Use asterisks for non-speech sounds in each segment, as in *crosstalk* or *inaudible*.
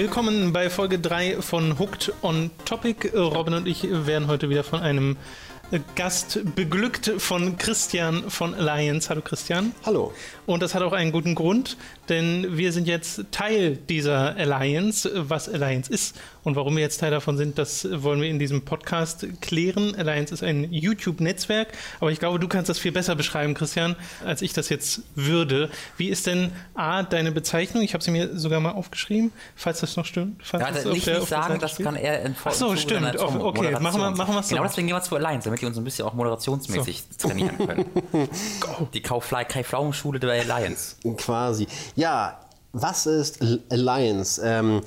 Willkommen bei Folge 3 von Hooked on Topic. Robin und ich werden heute wieder von einem Gast beglückt von Christian von Alliance. Hallo Christian. Hallo. Und das hat auch einen guten Grund, denn wir sind jetzt Teil dieser Alliance. Was Alliance ist und warum wir jetzt Teil davon sind, das wollen wir in diesem Podcast klären. Alliance ist ein YouTube-Netzwerk, aber ich glaube, du kannst das viel besser beschreiben, Christian, als ich das jetzt würde. Wie ist denn A, deine Bezeichnung? Ich habe sie mir sogar mal aufgeschrieben, falls das noch stimmt. Falls ja, das nicht, nicht sagen, das kann er in Ach so, stimmt. Okay, machen wir, machen wir so. Genau deswegen gehen wir zu Alliance, damit die uns ein bisschen auch moderationsmäßig so. trainieren können. *laughs* die Kai-Pflaumenschule der Alliance. Quasi. Ja, was ist Alliance? Ähm,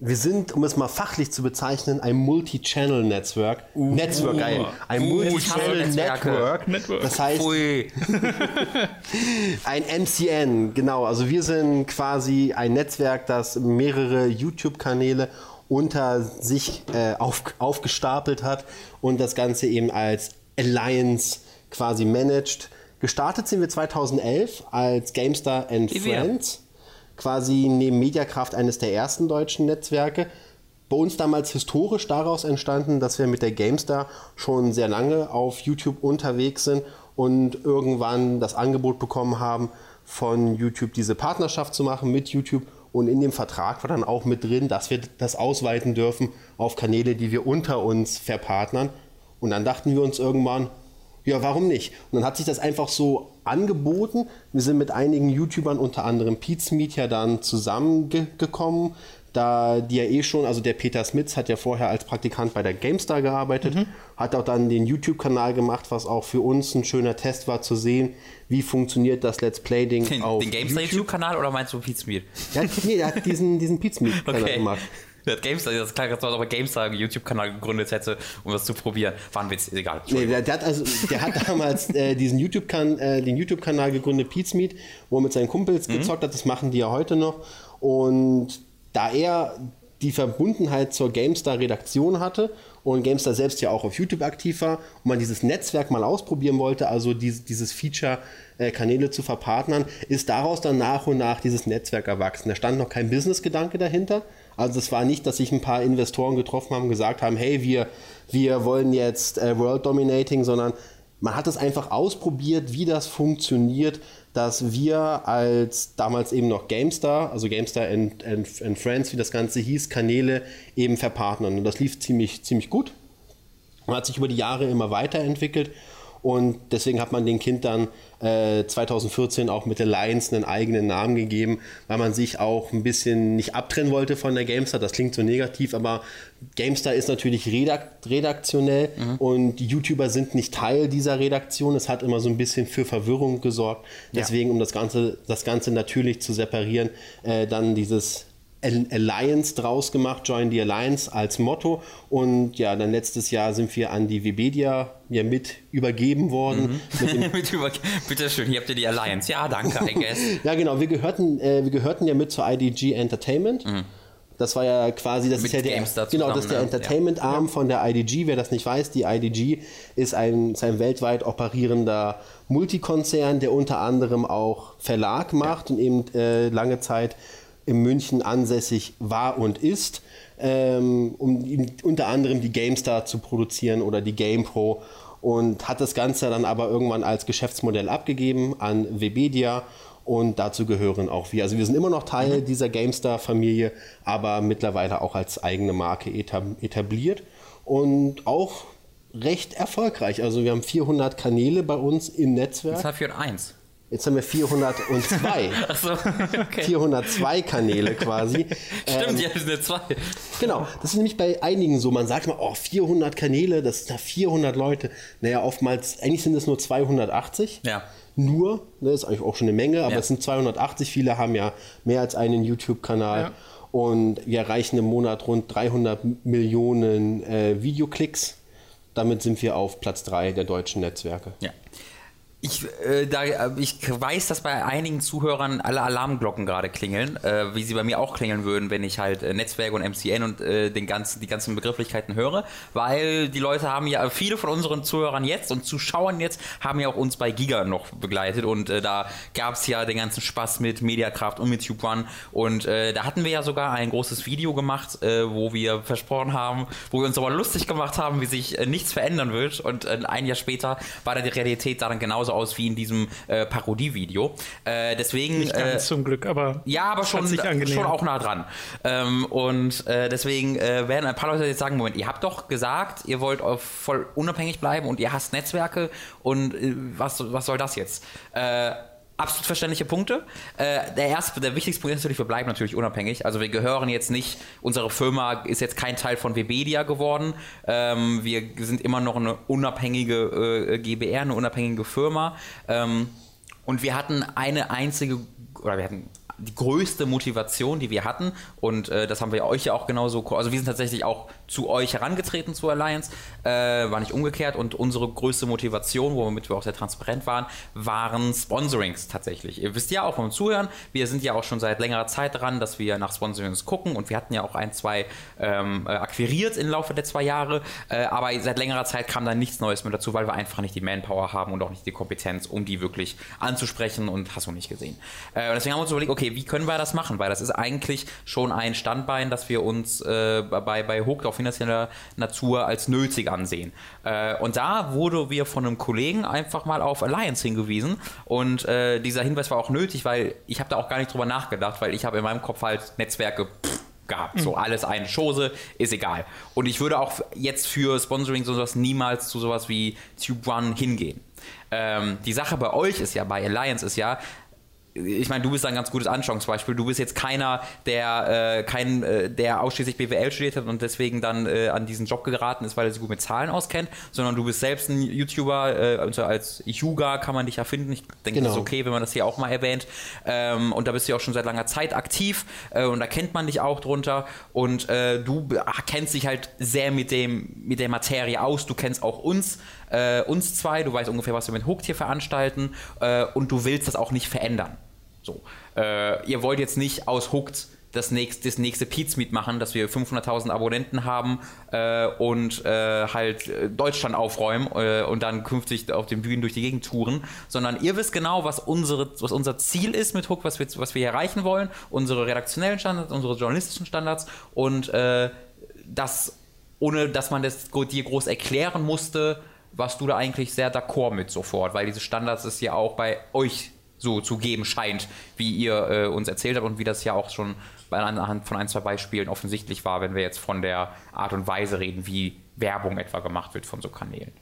wir sind, um es mal fachlich zu bezeichnen, ein Multi-Channel-Netzwerk. Uh, Netzwerk, ein, ein uh, Multi-Channel-Network. Das heißt, *laughs* ein MCN, genau. Also wir sind quasi ein Netzwerk, das mehrere YouTube-Kanäle unter sich äh, auf, aufgestapelt hat und das Ganze eben als Alliance quasi managt. Gestartet sind wir 2011 als GameStar and Wie Friends. Wir? Quasi neben Mediakraft eines der ersten deutschen Netzwerke. Bei uns damals historisch daraus entstanden, dass wir mit der GameStar schon sehr lange auf YouTube unterwegs sind und irgendwann das Angebot bekommen haben, von YouTube diese Partnerschaft zu machen mit YouTube. Und in dem Vertrag war dann auch mit drin, dass wir das ausweiten dürfen auf Kanäle, die wir unter uns verpartnern. Und dann dachten wir uns irgendwann, ja, warum nicht? Und dann hat sich das einfach so angeboten. Wir sind mit einigen YouTubern, unter anderem Pete's Meet, dann zusammengekommen. Da die ja eh schon, also der Peter Smits hat ja vorher als Praktikant bei der GameStar gearbeitet, mhm. hat auch dann den YouTube-Kanal gemacht, was auch für uns ein schöner Test war zu sehen, wie funktioniert das Let's Play-Ding auf Den GameStar YouTube-Kanal oder meinst du Pete's Meet? Ja, nee, der hat diesen, diesen Pete's Meet-Kanal *laughs* okay. gemacht. *laughs* Der hat GameStar, das klang, als ob er GameStar einen YouTube-Kanal gegründet hätte, um das zu probieren. War ein Witz, egal. Nee, der, der, hat also, der hat damals äh, diesen YouTube äh, den YouTube-Kanal gegründet, Pete's Meet, wo er mit seinen Kumpels mhm. gezockt hat. Das machen die ja heute noch. Und da er die Verbundenheit zur GameStar-Redaktion hatte und GameStar selbst ja auch auf YouTube aktiv war und man dieses Netzwerk mal ausprobieren wollte, also dieses, dieses Feature äh, Kanäle zu verpartnern, ist daraus dann nach und nach dieses Netzwerk erwachsen. Da stand noch kein Business-Gedanke dahinter, also es war nicht, dass sich ein paar Investoren getroffen haben und gesagt haben, hey, wir, wir wollen jetzt äh, World Dominating, sondern man hat es einfach ausprobiert, wie das funktioniert, dass wir als damals eben noch GameStar, also GameStar and, and, and Friends, wie das Ganze hieß, Kanäle eben verpartnern. Und das lief ziemlich, ziemlich gut. Man hat sich über die Jahre immer weiterentwickelt und deswegen hat man dem Kind dann äh, 2014 auch mit der Lions einen eigenen Namen gegeben, weil man sich auch ein bisschen nicht abtrennen wollte von der GameStar. Das klingt so negativ, aber GameStar ist natürlich redakt redaktionell mhm. und die YouTuber sind nicht Teil dieser Redaktion. Es hat immer so ein bisschen für Verwirrung gesorgt. Deswegen, ja. um das Ganze, das Ganze natürlich zu separieren, äh, dann dieses Alliance draus gemacht, Join the Alliance als Motto. Und ja, dann letztes Jahr sind wir an die Webedia ja mit übergeben worden. Mhm. Mit *laughs* mit über Bitte schön, hier habt ihr die Alliance. Ja, danke, I guess. *laughs* ja, genau. Wir gehörten, äh, wir gehörten ja mit zur IDG Entertainment. Mhm. Das war ja quasi, das mit ist ja der, genau, das ist der ne? Entertainment-Arm ja. von der IDG. Wer das nicht weiß, die IDG ist ein, ist ein weltweit operierender Multikonzern, der unter anderem auch Verlag macht ja. und eben äh, lange Zeit in München ansässig war und ist, ähm, um unter anderem die GameStar zu produzieren oder die GamePro und hat das Ganze dann aber irgendwann als Geschäftsmodell abgegeben an Webedia und dazu gehören auch wir. Also wir sind immer noch Teil mhm. dieser GameStar-Familie, aber mittlerweile auch als eigene Marke etabliert und auch recht erfolgreich. Also wir haben 400 Kanäle bei uns im Netzwerk. Das war 401. Jetzt haben wir 402. *laughs* Ach so, okay. 402 Kanäle quasi. *laughs* Stimmt, ähm, ja, sind zwei. Genau, das ist nämlich bei einigen so. Man sagt mal, oh, 400 Kanäle, das sind da 400 Leute. Naja, oftmals, eigentlich sind es nur 280. Ja. Nur, ne, ist eigentlich auch schon eine Menge, aber ja. es sind 280. Viele haben ja mehr als einen YouTube-Kanal. Ja. Und wir erreichen im Monat rund 300 Millionen äh, Videoklicks damit sind wir auf Platz 3 der deutschen Netzwerke. Ja. Ich, äh, da, äh, ich weiß, dass bei einigen Zuhörern alle Alarmglocken gerade klingeln, äh, wie sie bei mir auch klingeln würden, wenn ich halt äh, Netzwerk und MCN und äh, den ganzen, die ganzen Begrifflichkeiten höre, weil die Leute haben ja, viele von unseren Zuhörern jetzt und Zuschauern jetzt haben ja auch uns bei Giga noch begleitet und äh, da gab es ja den ganzen Spaß mit Mediakraft und mit Tube One. Und da hatten wir ja sogar ein großes Video gemacht, wo wir versprochen haben, wo wir uns aber lustig gemacht haben, wie sich nichts verändern wird. Und ein Jahr später war dann die Realität da dann genauso aus wie in diesem äh, Parodievideo. Äh, deswegen. Nicht ganz äh, zum Glück, aber ja, aber schon, schon auch nah dran. Ähm, und äh, deswegen äh, werden ein paar Leute jetzt sagen: Moment, ihr habt doch gesagt, ihr wollt voll unabhängig bleiben und ihr hasst Netzwerke und was, was soll das jetzt? Äh, Absolut verständliche Punkte. Äh, der erste, der wichtigste Punkt ist natürlich, wir bleiben natürlich unabhängig. Also wir gehören jetzt nicht, unsere Firma ist jetzt kein Teil von Webedia geworden. Ähm, wir sind immer noch eine unabhängige äh, GBR, eine unabhängige Firma. Ähm, und wir hatten eine einzige, oder wir hatten die größte Motivation, die wir hatten, und äh, das haben wir euch ja auch genauso, also wir sind tatsächlich auch zu euch herangetreten zu Alliance, äh, war nicht umgekehrt. Und unsere größte Motivation, womit wir auch sehr transparent waren, waren Sponsorings tatsächlich. Ihr wisst ja auch vom Zuhören, wir sind ja auch schon seit längerer Zeit dran, dass wir nach Sponsorings gucken. Und wir hatten ja auch ein, zwei ähm, äh, akquiriert im Laufe der zwei Jahre, äh, aber seit längerer Zeit kam da nichts Neues mehr dazu, weil wir einfach nicht die Manpower haben und auch nicht die Kompetenz, um die wirklich anzusprechen. Und hast du nicht gesehen. Äh, deswegen haben wir uns überlegt, okay, wie können wir das machen? Weil das ist eigentlich schon ein Standbein, dass wir uns äh, bei, bei auf finanzieller Natur als nötig ansehen. Äh, und da wurde wir von einem Kollegen einfach mal auf Alliance hingewiesen und äh, dieser Hinweis war auch nötig, weil ich habe da auch gar nicht drüber nachgedacht, weil ich habe in meinem Kopf halt Netzwerke pff, gehabt. So alles eine Chose, ist egal. Und ich würde auch jetzt für Sponsoring sowas niemals zu sowas wie Tube One hingehen. Ähm, die Sache bei euch ist ja, bei Alliance ist ja, ich meine, du bist ein ganz gutes Anschauungsbeispiel. Du bist jetzt keiner, der äh, kein, äh, der ausschließlich BWL studiert hat und deswegen dann äh, an diesen Job geraten ist, weil er sich gut mit Zahlen auskennt, sondern du bist selbst ein YouTuber, äh, also als Yuga kann man dich ja finden. Ich denke, Genau. das ist okay, wenn man das hier auch mal erwähnt. Ähm, und da bist du ja auch schon seit langer Zeit aktiv äh, und da kennt man dich auch drunter und äh, du be- kennst dich halt sehr mit dem mit der Materie aus. Du kennst auch uns, äh, uns zwei. Du weißt ungefähr, was wir mit Hooked hier veranstalten und du willst das auch nicht verändern. So, äh, ihr wollt jetzt nicht aus Hooked das nächste, das nächste Pizmeet machen, dass wir 500.000 Abonnenten haben äh, und äh, halt äh, Deutschland aufräumen äh, und dann künftig auf den Bühnen durch die Gegend touren, sondern ihr wisst genau, was, unsere, was unser Ziel ist mit Hook, was wir, was wir hier erreichen wollen, unsere redaktionellen Standards, unsere journalistischen Standards und äh, das, ohne dass man das dir groß erklären musste, warst du da eigentlich sehr d'accord mit sofort, weil diese Standards es ja auch bei euch so zu geben scheint, wie ihr äh, uns erzählt habt und wie das ja auch schon anhand von ein, zwei Beispielen offensichtlich war, wenn wir jetzt von der Art und Weise reden, wie Werbung etwa gemacht wird von so Kanälen.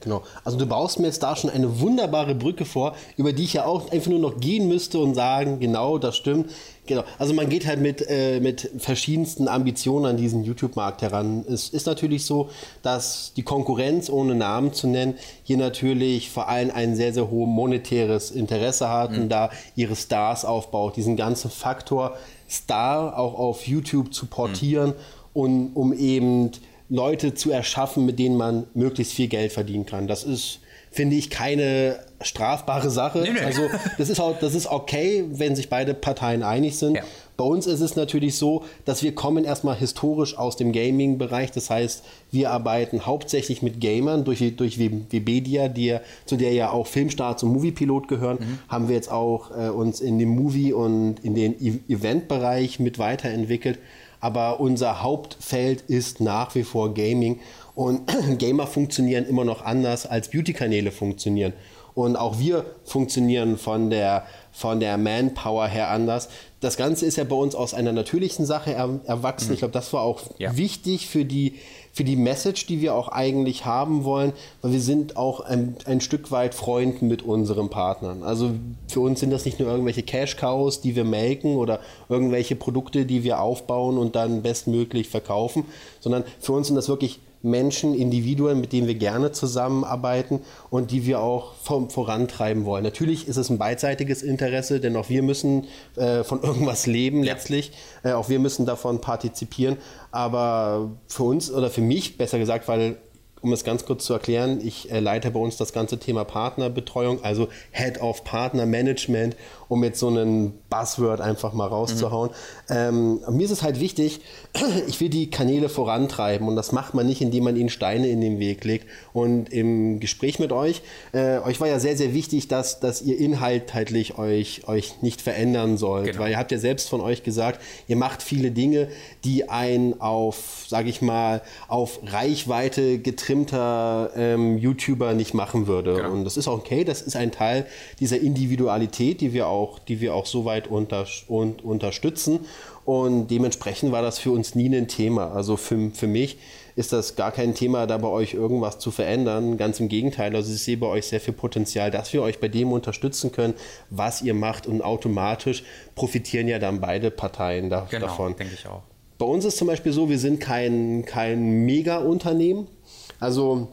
Genau. Also du baust mir jetzt da schon eine wunderbare Brücke vor, über die ich ja auch einfach nur noch gehen müsste und sagen, genau, das stimmt. Genau. Also man geht halt mit, äh, mit verschiedensten Ambitionen an diesen YouTube-Markt heran. Es ist natürlich so, dass die Konkurrenz, ohne Namen zu nennen, hier natürlich vor allem ein sehr, sehr hohes monetäres Interesse hat und da ihre Stars aufbaut. Diesen ganzen Faktor Star auch auf YouTube zu portieren und um eben Leute zu erschaffen, mit denen man möglichst viel Geld verdienen kann. Das ist, finde ich, keine strafbare Sache. Nee, nee. Also das ist, auch, das ist okay, wenn sich beide Parteien einig sind. Ja. Bei uns ist es natürlich so, dass wir kommen erstmal historisch aus dem Gaming-Bereich. Das heißt, wir arbeiten hauptsächlich mit Gamern durch, durch Webedia, die, zu der ja auch Filmstarts und Moviepilot gehören, Mhm. haben wir jetzt auch äh, uns in dem Movie- und in den E- Event-Bereich mit weiterentwickelt. Aber unser Hauptfeld ist nach wie vor Gaming. Und *clears throat* Gamer funktionieren immer noch anders als Beauty-Kanäle funktionieren. Und auch wir funktionieren von der, von der Manpower her anders. Das Ganze ist ja bei uns aus einer natürlichen Sache er, erwachsen. Ich glaube, das war auch Ja. wichtig für die, für die Message, die wir auch eigentlich haben wollen, weil wir sind auch ein, ein Stück weit Freund mit unseren Partnern. Also für uns sind das nicht nur irgendwelche Cash-Cows, die wir melken oder irgendwelche Produkte, die wir aufbauen und dann bestmöglich verkaufen, sondern für uns sind das wirklich Menschen, Individuen, mit denen wir gerne zusammenarbeiten und die wir auch vom, vorantreiben wollen. Natürlich ist es ein beidseitiges Interesse, denn auch wir müssen äh, von *laughs* irgendwas leben Ja. letztlich. Äh, auch wir müssen davon partizipieren. Aber für uns oder für mich, besser gesagt, weil um es ganz kurz zu erklären, ich äh, leite bei uns das ganze Thema Partnerbetreuung, also Head of Partner Management, um jetzt so einen Buzzword einfach mal rauszuhauen. Mhm. Ähm, mir ist es halt wichtig, *clears throat* ich will die Kanäle vorantreiben und das macht man nicht, indem man ihnen Steine in den Weg legt. Und im Gespräch mit euch, äh, euch war ja sehr, sehr wichtig, dass, dass ihr inhaltlich euch, euch nicht verändern sollt, genau. weil ihr habt ja selbst von euch gesagt, ihr macht viele Dinge, die einen auf, sage ich mal, auf Reichweite getrimmter ähm, YouTuber nicht machen würde. Genau. Und das ist auch okay, das ist ein Teil dieser Individualität, die wir auch, die wir auch soweit unter, un, unterstützen. Und dementsprechend war das für uns nie ein Thema. Also für, für mich ist das gar kein Thema, da bei euch irgendwas zu verändern. Ganz im Gegenteil. Also ich sehe bei euch sehr viel Potenzial, dass wir euch bei dem unterstützen können, was ihr macht. Und automatisch profitieren ja dann beide Parteien da, genau, davon. denke ich auch. Bei uns ist zum Beispiel so, wir sind kein, kein Mega-Unternehmen. Also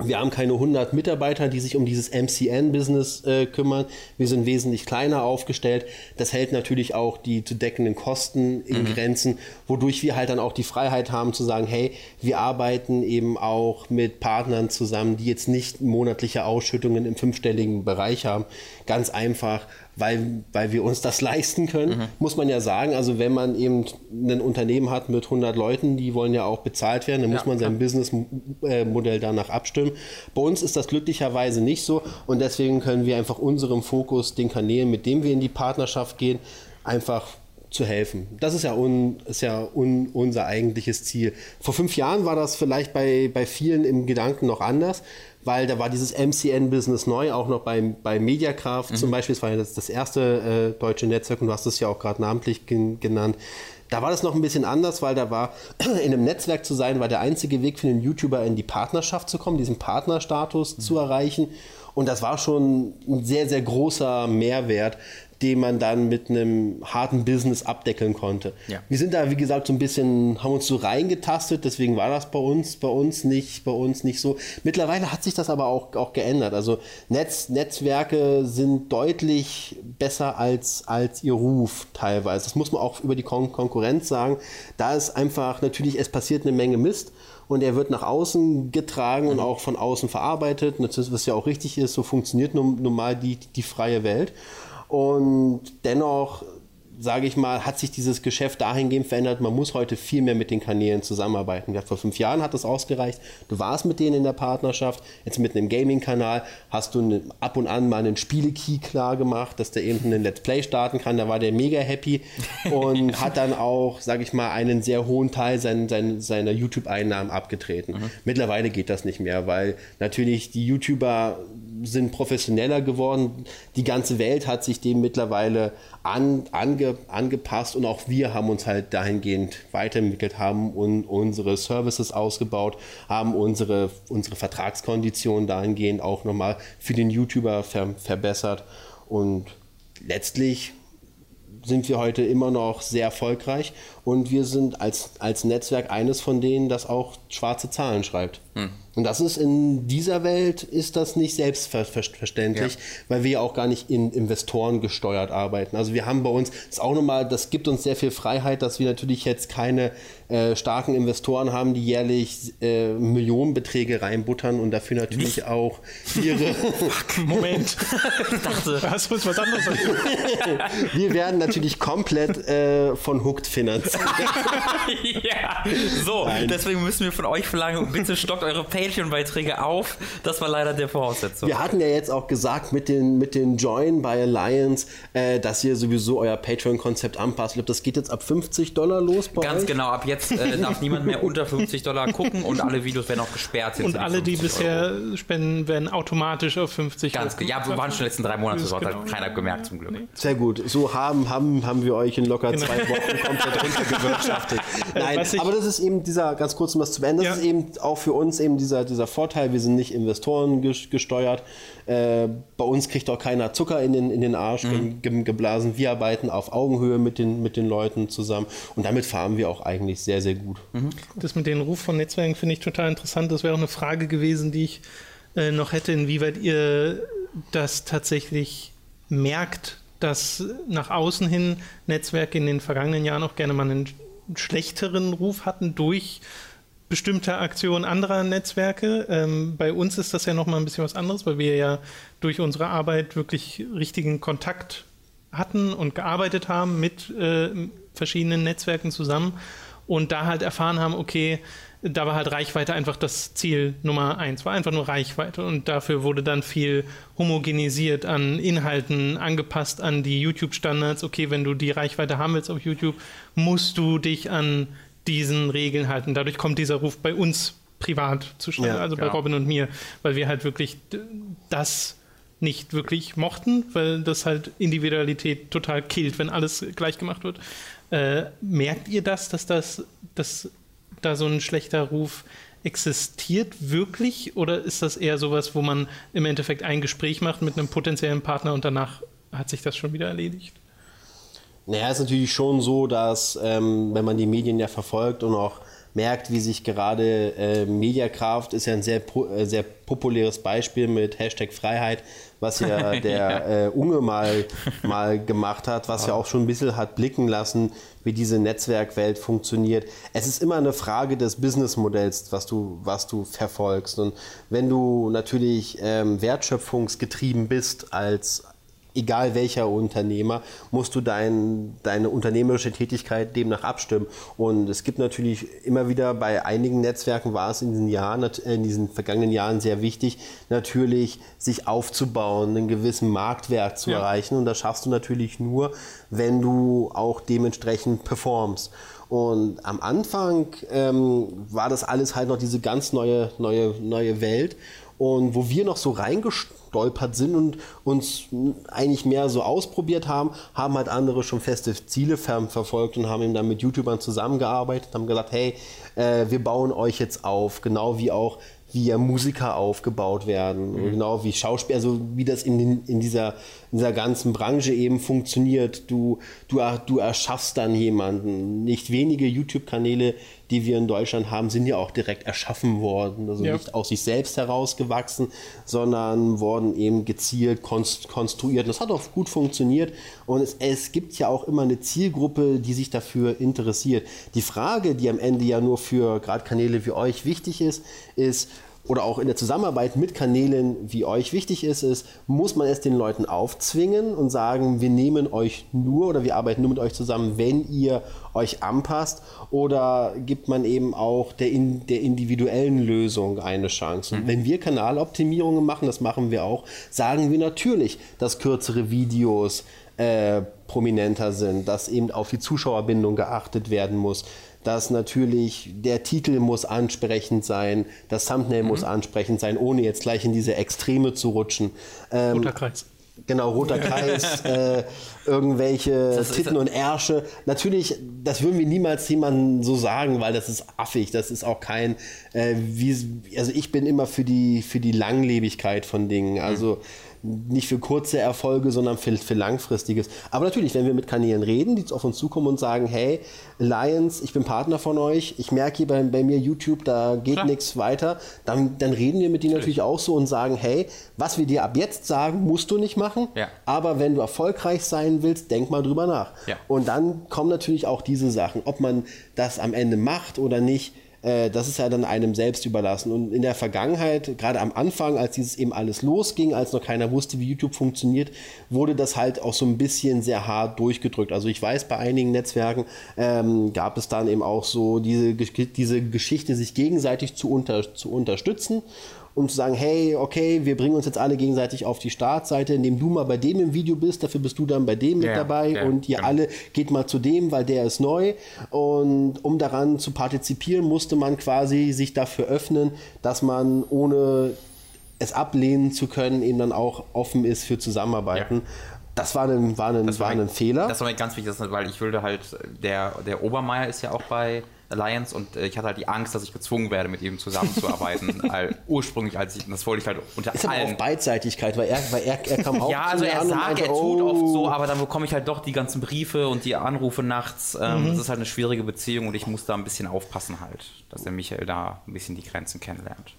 wir haben keine 100 Mitarbeiter, die sich um dieses MCN-Business äh, kümmern. Wir sind wesentlich kleiner aufgestellt. Das hält natürlich auch die zu deckenden Kosten in mhm. Grenzen, wodurch wir halt dann auch die Freiheit haben zu sagen, hey, wir arbeiten eben auch mit Partnern zusammen, die jetzt nicht monatliche Ausschüttungen im fünfstelligen Bereich haben. Ganz einfach, weil, weil wir uns das leisten können, mhm. muss man ja sagen. Also wenn man eben ein Unternehmen hat mit 100 Leuten, die wollen ja auch bezahlt werden, dann ja, muss man sein Businessmodell danach abstimmen. Bei uns ist das glücklicherweise nicht so und deswegen können wir einfach unserem Fokus, den Kanälen, mit denen wir in die Partnerschaft gehen, einfach zu helfen. Das ist ja, un, ist ja un, unser eigentliches Ziel. Vor fünf Jahren war das vielleicht bei, bei vielen im Gedanken noch anders weil da war dieses MCN-Business neu, auch noch bei, bei Mediakraft mhm. zum Beispiel. Das war ja das, das erste äh, deutsche Netzwerk und du hast es ja auch gerade namentlich gen genannt. Da war das noch ein bisschen anders, weil da war, *clears throat* in einem Netzwerk zu sein, war der einzige Weg für den YouTuber in die Partnerschaft zu kommen, diesen Partnerstatus mhm. zu erreichen. Und das war schon ein sehr, sehr großer Mehrwert, den man dann mit einem harten Business abdeckeln konnte. Ja. Wir sind da, wie gesagt, so ein bisschen, haben uns so reingetastet, deswegen war das bei uns, bei uns nicht, bei uns nicht so. Mittlerweile hat sich das aber auch, auch geändert. Also Netz, Netzwerke sind deutlich besser als, als ihr Ruf teilweise. Das muss man auch über die Kon Konkurrenz sagen. Da ist einfach natürlich, es passiert eine Menge Mist und er wird nach außen getragen und mhm. auch von außen verarbeitet. was ja auch richtig ist, so funktioniert nun, nun mal die, die freie Welt. Und dennoch sage ich mal, hat sich dieses Geschäft dahingehend verändert, man muss heute viel mehr mit den Kanälen zusammenarbeiten. Vor fünf Jahren hat das ausgereicht. Du warst mit denen in der Partnerschaft, jetzt mit einem Gaming-Kanal hast du ab und an mal einen Spiele-Key klar gemacht, dass der eben einen Let's Play starten kann. Da war der mega happy *laughs* und hat dann auch, sage ich mal, einen sehr hohen Teil sein, sein, seiner YouTube-Einnahmen abgetreten. Mhm. Mittlerweile geht das nicht mehr, weil natürlich die YouTuber sind professioneller geworden. Die ganze Welt hat sich dem mittlerweile an, ange, angepasst und auch wir haben uns halt dahingehend weiterentwickelt, haben un, unsere Services ausgebaut, haben unsere, unsere Vertragskonditionen dahingehend auch nochmal für den YouTuber ver, verbessert und letztlich sind wir heute immer noch sehr erfolgreich und wir sind als, als Netzwerk eines von denen, das auch schwarze Zahlen schreibt. Hm. Und das ist in dieser Welt ist das nicht selbstverständlich, ja. weil wir ja auch gar nicht in Investoren gesteuert arbeiten. Also wir haben bei uns, das ist auch nochmal, das gibt uns sehr viel Freiheit, dass wir natürlich jetzt keine äh, starken Investoren haben, die jährlich äh, Millionenbeträge reinbuttern und dafür natürlich nicht? auch ihre. *laughs* Moment. *laughs* ich dachte, hast du uns was anderes *laughs* Wir werden natürlich komplett äh, von Hooked finanziert. ja, so, Nein. deswegen müssen wir von euch verlangen, bitte stockt eure Patreon-Beiträge auf. Das war leider der Voraussetzung. Wir hatten ja jetzt auch gesagt mit den, mit den Join by Alliance, äh, dass ihr sowieso euer Patreon-Konzept anpasst. Ich glaube, das geht jetzt ab 50 Dollar los bei Ganz euch. genau, ab jetzt äh, *laughs* darf niemand mehr unter 50 Dollar gucken und alle Videos werden auch gesperrt. Und alle, die bisher Euro. spenden, werden automatisch auf 50 Ganz genau. Ja, wir waren schon letzten drei Monate so, genau. hat keiner gemerkt zum Glück. Nee. Sehr gut. So haben, haben, haben wir euch in locker genau. zwei Wochen *laughs* komplett runtergewirtschaftet. Nein, aber das ist eben dieser, ganz kurz um das zu beenden, das ja. ist eben auch für uns eben dieser, dieser Vorteil, wir sind nicht Investoren gesteuert. Äh, bei uns kriegt auch keiner Zucker in den, in den Arsch mhm. ge geblasen. Wir arbeiten auf Augenhöhe mit den, mit den Leuten zusammen und damit fahren wir auch eigentlich sehr, sehr gut. Mhm. Das mit dem Ruf von Netzwerken finde ich total interessant. Das wäre auch eine Frage gewesen, die ich äh, noch hätte, inwieweit ihr das tatsächlich merkt, dass nach außen hin Netzwerke in den vergangenen Jahren auch gerne mal einen schlechteren Ruf hatten durch bestimmter Aktionen anderer Netzwerke. Ähm, bei uns ist das ja nochmal ein bisschen was anderes, weil wir ja durch unsere Arbeit wirklich richtigen Kontakt hatten und gearbeitet haben mit äh, verschiedenen Netzwerken zusammen und da halt erfahren haben, okay, da war halt Reichweite einfach das Ziel Nummer eins, war einfach nur Reichweite und dafür wurde dann viel homogenisiert an Inhalten, angepasst an die YouTube-Standards. Okay, wenn du die Reichweite haben willst auf YouTube, musst du dich an diesen Regeln halten. Dadurch kommt dieser Ruf bei uns privat zustande, ja, also bei ja. Robin und mir, weil wir halt wirklich das nicht wirklich mochten, weil das halt Individualität total killt, wenn alles gleich gemacht wird. Äh, merkt ihr das, dass das, dass da so ein schlechter Ruf existiert wirklich oder ist das eher sowas, wo man im Endeffekt ein Gespräch macht mit einem potenziellen Partner und danach hat sich das schon wieder erledigt? Naja, ist natürlich schon so, dass ähm, wenn man die Medien ja verfolgt und auch merkt, wie sich gerade äh, Mediakraft ist ja ein sehr, äh, sehr populäres Beispiel mit Hashtag Freiheit, was ja *laughs* der ja. Äh, Unge mal, mal gemacht hat, was ja. ja auch schon ein bisschen hat blicken lassen, wie diese Netzwerkwelt funktioniert. Es ist immer eine Frage des Businessmodells, was du, was du verfolgst. Und wenn du natürlich ähm, wertschöpfungsgetrieben bist als egal welcher Unternehmer, musst du dein, deine unternehmerische Tätigkeit demnach abstimmen. Und es gibt natürlich immer wieder bei einigen Netzwerken war es in diesen Jahren, in diesen vergangenen Jahren sehr wichtig, natürlich sich aufzubauen, einen gewissen Marktwert zu ja. erreichen. Und das schaffst du natürlich nur, wenn du auch dementsprechend performst. Und am Anfang ähm, war das alles halt noch diese ganz neue, neue, neue Welt. Und wo wir noch so reingestolpert sind und uns eigentlich mehr so ausprobiert haben, haben halt andere schon feste Ziele ver verfolgt und haben eben dann mit YouTubern zusammengearbeitet, haben gesagt, hey, äh, wir bauen euch jetzt auf, genau wie auch wie ja Musiker aufgebaut werden, mhm. genau wie Schauspieler, also wie das in, den, in, dieser, in dieser ganzen Branche eben funktioniert. Du, du, du erschaffst dann jemanden. Nicht wenige YouTube-Kanäle, die wir in Deutschland haben, sind ja auch direkt erschaffen worden. Also ja. nicht aus sich selbst herausgewachsen, sondern wurden eben gezielt konstruiert. Und das hat auch gut funktioniert. Und es, es gibt ja auch immer eine Zielgruppe, die sich dafür interessiert. Die Frage, die am Ende ja nur für gerade Kanäle wie euch wichtig ist, ist, oder auch in der Zusammenarbeit mit Kanälen wie euch wichtig ist, ist, muss man es den Leuten aufzwingen und sagen, wir nehmen euch nur oder wir arbeiten nur mit euch zusammen, wenn ihr euch anpasst oder gibt man eben auch der, in, der individuellen Lösung eine Chance. Und mhm. wenn wir Kanaloptimierungen machen, das machen wir auch, sagen wir natürlich, dass kürzere Videos äh, prominenter sind, dass eben auf die Zuschauerbindung geachtet werden muss dass natürlich der Titel muss ansprechend sein, das Thumbnail mhm. muss ansprechend sein, ohne jetzt gleich in diese Extreme zu rutschen. Ähm, roter Kreis. Genau, roter Kreis, *laughs* äh, irgendwelche das Titten und Ärsche. Natürlich, das würden wir niemals jemandem so sagen, weil das ist affig. Das ist auch kein, äh, wie, also ich bin immer für die, für die Langlebigkeit von Dingen. Also mhm nicht für kurze Erfolge, sondern für, für langfristiges. Aber natürlich, wenn wir mit Kanälen reden, die auf uns zukommen und sagen, hey, Lions, ich bin Partner von euch, ich merke hier bei, bei mir YouTube, da geht nichts weiter, dann, dann reden wir mit denen natürlich. natürlich auch so und sagen, hey, was wir dir ab jetzt sagen, musst du nicht machen, ja. aber wenn du erfolgreich sein willst, denk mal drüber nach. Ja. Und dann kommen natürlich auch diese Sachen, ob man das am Ende macht oder nicht, das ist ja dann einem selbst überlassen. Und in der Vergangenheit, gerade am Anfang, als dieses eben alles losging, als noch keiner wusste, wie YouTube funktioniert, wurde das halt auch so ein bisschen sehr hart durchgedrückt. Also ich weiß, bei einigen Netzwerken ähm, gab es dann eben auch so diese, diese Geschichte, sich gegenseitig zu, unter, zu unterstützen um zu sagen, hey, okay, wir bringen uns jetzt alle gegenseitig auf die Startseite, indem du mal bei dem im Video bist, dafür bist du dann bei dem mit ja, dabei ja, und ihr genau. alle geht mal zu dem, weil der ist neu. Und um daran zu partizipieren, musste man quasi sich dafür öffnen, dass man ohne es ablehnen zu können, eben dann auch offen ist für Zusammenarbeiten. Ja. Das war ein, war ein, das war, war ein Fehler. Das war mir ganz wichtig, weil ich würde halt, der, der Obermeier ist ja auch bei Alliance und äh, ich hatte halt die Angst, dass ich gezwungen werde, mit ihm zusammenzuarbeiten. *laughs* all, ursprünglich, als ich, das wollte ich halt unter ist allen. Aber auf Beidseitigkeit, weil er, weil er, er kam *laughs* auch Ja, also er sagt, er tut oh. oft so, aber dann bekomme ich halt doch die ganzen Briefe und die Anrufe nachts. Ähm, mhm. Das ist halt eine schwierige Beziehung und ich muss da ein bisschen aufpassen halt, dass der Michael da ein bisschen die Grenzen kennenlernt.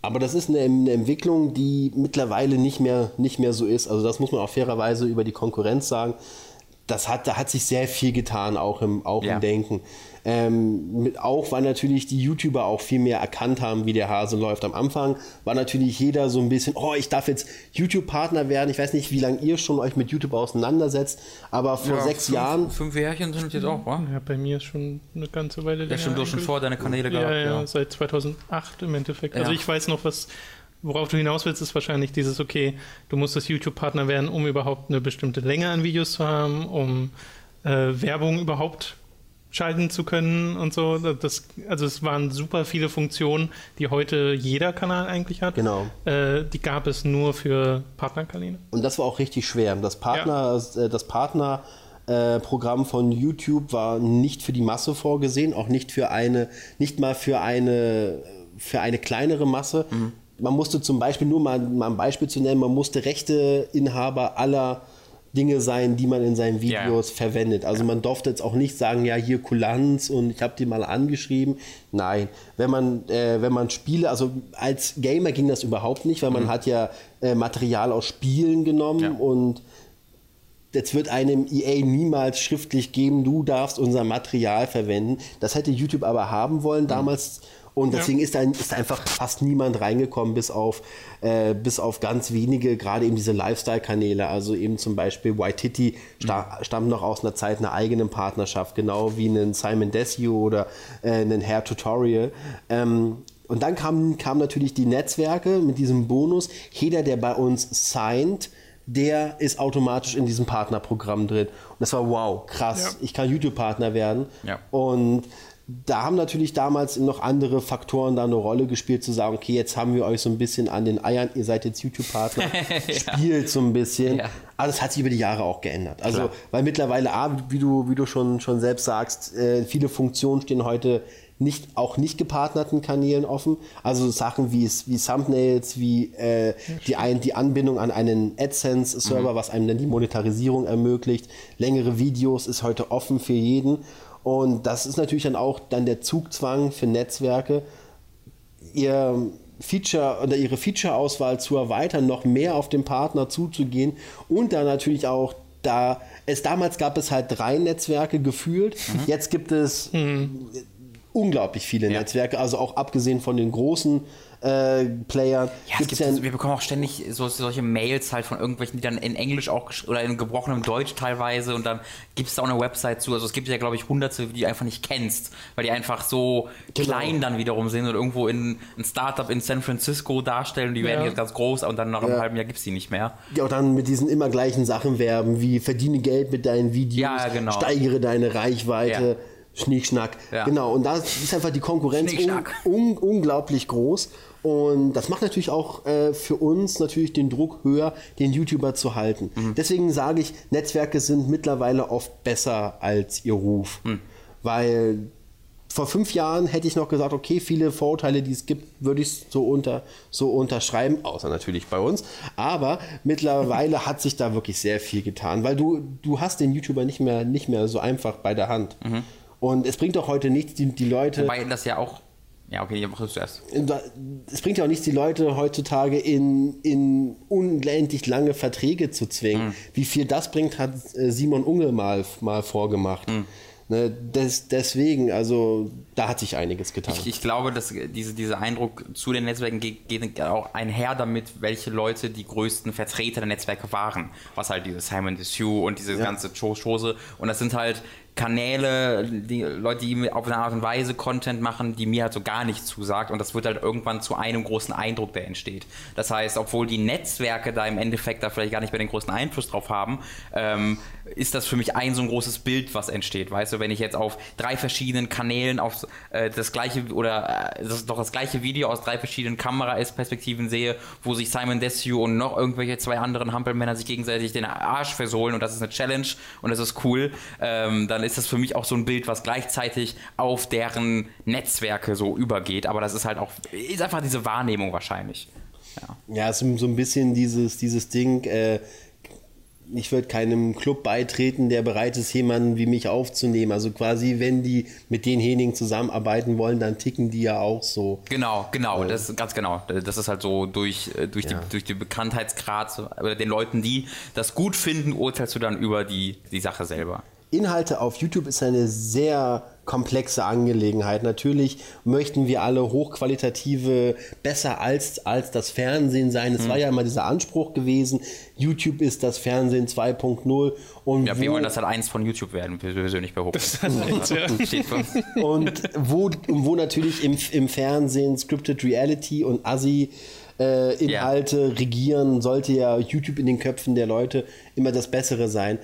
Aber das ist eine, eine, Entwicklung, die mittlerweile nicht mehr, nicht mehr so ist. Also das muss man auch fairerweise über die Konkurrenz sagen das hat, da hat sich sehr viel getan, auch im, auch Ja. im Denken. Ähm, mit, auch weil natürlich die YouTuber auch viel mehr erkannt haben, wie der Hase läuft. Am Anfang war natürlich jeder so ein bisschen, oh, ich darf jetzt YouTube-Partner werden. Ich weiß nicht, wie lange ihr schon euch mit YouTube auseinandersetzt, aber vor Ja, sechs fünf, Jahren Fünf Jährchen sind es jetzt auch, wa? Ja, bei mir ist schon eine ganze Weile. Ja, stimmt, du hast schon vor deine Kanäle ja, gehabt. ja, Ja, seit 2008 im Endeffekt. Ja. Also ich weiß noch, was, worauf du hinaus willst, ist wahrscheinlich dieses, okay, du musstest YouTube-Partner werden, um überhaupt eine bestimmte Länge an Videos zu haben, um äh, Werbung überhaupt schalten zu können und so. Das, also es waren super viele Funktionen, die heute jeder Kanal eigentlich hat. Genau. Äh, die gab es nur für Partnerkanäle. Und das war auch richtig schwer. Das Partner, äh, das Partner äh, Programm von YouTube war nicht für die Masse vorgesehen, auch nicht für eine, nicht mal für eine, für eine kleinere Masse. Man musste zum Beispiel, nur mal, mal ein Beispiel zu nennen, man musste Rechteinhaber aller Dinge sein, die man in seinen Ja, ja. Videos verwendet. Also man durfte jetzt auch nicht sagen, ja, hier Kulanz und ich habe die mal angeschrieben. Nein, wenn man, äh, wenn man Spiele, also als Gamer ging das überhaupt nicht, weil man hat ja äh, Material aus Spielen genommen Ja. und jetzt wird einem EA niemals schriftlich geben, du darfst unser Material verwenden. Das hätte YouTube aber haben wollen damals. Und Ja. deswegen ist da ist einfach fast niemand reingekommen, bis auf, äh, bis auf ganz wenige, gerade eben diese Lifestyle-Kanäle. Also eben zum Beispiel Waititi sta stammt noch aus einer Zeit einer eigenen Partnerschaft, genau wie einen Simon Desue oder äh, einen Hair Tutorial. Ähm, und dann kamen kam natürlich die Netzwerke mit diesem Bonus. Jeder, der bei uns signed, der ist automatisch in diesem Partnerprogramm drin. Und das war wow, krass. Ja. Ich kann YouTube-Partner werden. Ja. Und da haben natürlich damals noch andere Faktoren da eine Rolle gespielt, zu sagen, okay, jetzt haben wir euch so ein bisschen an den Eiern, ihr seid jetzt YouTube-Partner, *laughs* spielt so ein bisschen. Ja. Aber das hat sich über die Jahre auch geändert. Also, Klar. weil mittlerweile, A, wie du, wie du schon, schon selbst sagst, äh, viele Funktionen stehen heute nicht, auch nicht gepartnerten Kanälen offen. Also Sachen wie, wie Thumbnails, wie äh, die, ein, die Anbindung an einen AdSense-Server, was einem dann die Monetarisierung ermöglicht. Längere Videos ist heute offen für jeden. Und das ist natürlich dann auch dann der Zugzwang für Netzwerke, ihr Feature oder ihre Feature-Auswahl zu erweitern, noch mehr auf den Partner zuzugehen und dann natürlich auch da es damals gab es halt drei Netzwerke gefühlt, jetzt gibt es unglaublich viele Ja. Netzwerke, also auch abgesehen von den großen äh, Playern. Ja, es gibt, ja- wir bekommen auch ständig so, solche Mails halt von irgendwelchen, die dann in Englisch auch oder in gebrochenem Deutsch teilweise und dann gibt es da auch eine Website zu. Also es gibt ja, glaube ich, hunderte, die du einfach nicht kennst, weil die einfach so Genau. klein dann wiederum sind und irgendwo in ein Startup in San Francisco darstellen. Die werden Ja. jetzt ganz groß und dann nach einem Ja. halben Jahr gibt es die nicht mehr. die auch dann mit diesen immer gleichen Sachen werben, wie verdiene Geld mit deinen Videos, Ja, genau. steigere deine Reichweite, Schnickschnack. Ja. Genau, und da ist einfach die Konkurrenz un, un, unglaublich groß. Und das macht natürlich auch äh, für uns natürlich den Druck höher, den YouTuber zu halten. Mhm. Deswegen sage ich, Netzwerke sind mittlerweile oft besser als ihr Ruf. Mhm. Weil vor fünf Jahren hätte ich noch gesagt, okay, viele Vorurteile, die es gibt, würde ich so, unter, so unterschreiben, außer natürlich bei uns. Aber mittlerweile *laughs* hat sich da wirklich sehr viel getan, weil du, du hast den YouTuber nicht mehr, nicht mehr so einfach bei der Hand. Und es bringt auch heute nichts, die, die Leute. Wobei das ja auch. Ja, okay, mach du zuerst. Es bringt ja auch nichts, die Leute heutzutage in, in unendlich lange Verträge zu zwingen. Wie viel das bringt, hat äh, Simon Unge mal, mal vorgemacht. Ne, des, deswegen, also da hat sich einiges getan. Ich, ich glaube, dass diese, dieser Eindruck zu den Netzwerken geht, geht auch einher damit, welche Leute die größten Vertreter der Netzwerke waren. Was halt dieses Simon Desue und diese ganze Cho- Chose. Und das sind halt Kanäle, die Leute, die auf eine Art und Weise Content machen, die mir halt so gar nicht zusagt. Und das wird halt irgendwann zu einem großen Eindruck, der entsteht. Das heißt, obwohl die Netzwerke da im Endeffekt da vielleicht gar nicht mehr den großen Einfluss drauf haben, ähm, ist das für mich ein so ein großes Bild, was entsteht. Weißt du, wenn ich jetzt auf drei verschiedenen Kanälen auf äh, das gleiche oder äh, das doch das gleiche Video aus drei verschiedenen Kameraperspektiven sehe, wo sich Simon Desue und noch irgendwelche zwei anderen Hampelmänner sich gegenseitig den Arsch versohlen und das ist eine Challenge und das ist cool, ähm, dann ist das für mich auch so ein Bild, was gleichzeitig auf deren Netzwerke so übergeht. Aber das ist halt auch, ist einfach diese Wahrnehmung wahrscheinlich. Ja. Ja, es ist so ein bisschen dieses, dieses Ding, äh, ich würde keinem Club beitreten, der bereit ist, jemanden wie mich aufzunehmen. Also quasi, wenn die mit denjenigen zusammenarbeiten wollen, dann ticken die ja auch so. Genau, genau, das ganz genau. Das ist halt so durch, äh, durch, ja. die, durch den Bekanntheitsgrad oder den Leuten, die das gut finden, urteilst du dann über die, die Sache selber. Inhalte auf YouTube ist eine sehr komplexe Angelegenheit. Natürlich möchten wir alle hochqualitative, besser als, als das Fernsehen sein. Es mhm. war ja immer dieser Anspruch gewesen, YouTube ist das Fernsehen 2.0. Und ja, wir wollen das halt eins von YouTube werden, persönlich behaupten. und wo, wo natürlich im, im Fernsehen Scripted Reality und Assi äh, Inhalte ja. regieren, sollte ja YouTube in den Köpfen der Leute immer das Bessere sein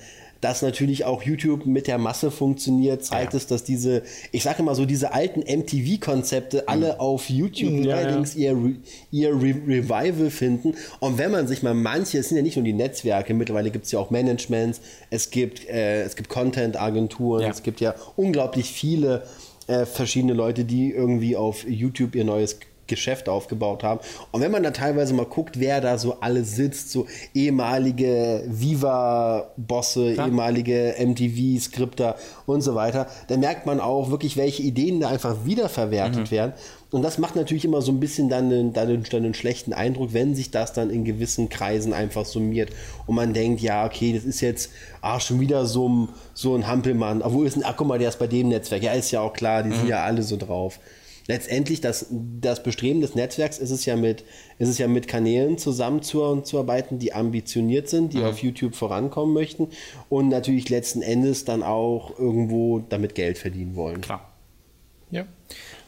dass natürlich auch YouTube mit der Masse funktioniert, zeigt ja. es, dass diese, ich sage immer so, diese alten MTV-Konzepte mhm. alle auf YouTube ja, allerdings ja. ihr, ihr Re Revival finden. Und wenn man sich mal manche, es sind ja nicht nur die Netzwerke, mittlerweile gibt es ja auch Managements, es gibt, äh, es gibt Content-Agenturen, es gibt ja unglaublich viele äh, verschiedene Leute, die irgendwie auf YouTube ihr neues Geschäft aufgebaut haben. Und wenn man da teilweise mal guckt, wer da so alles sitzt, so ehemalige Viva-Bosse, ehemalige MTV-Skripter und so weiter, dann merkt man auch wirklich, welche Ideen da einfach wiederverwertet mhm. werden. Und das macht natürlich immer so ein bisschen dann einen, dann, einen, dann einen schlechten Eindruck, wenn sich das dann in gewissen Kreisen einfach summiert und man denkt, ja, okay, das ist jetzt ah, schon wieder so ein, so ein Hampelmann. Obwohl ist ein, guck mal, der ist bei dem Netzwerk. Ja, ist ja auch klar, die mhm. sind ja alle so drauf letztendlich das, das Bestreben des Netzwerks ist es ja mit, ist es ja mit Kanälen zusammenzuarbeiten, die ambitioniert sind, die mhm. auf YouTube vorankommen möchten und natürlich letzten Endes dann auch irgendwo damit Geld verdienen wollen. Klar. Ja.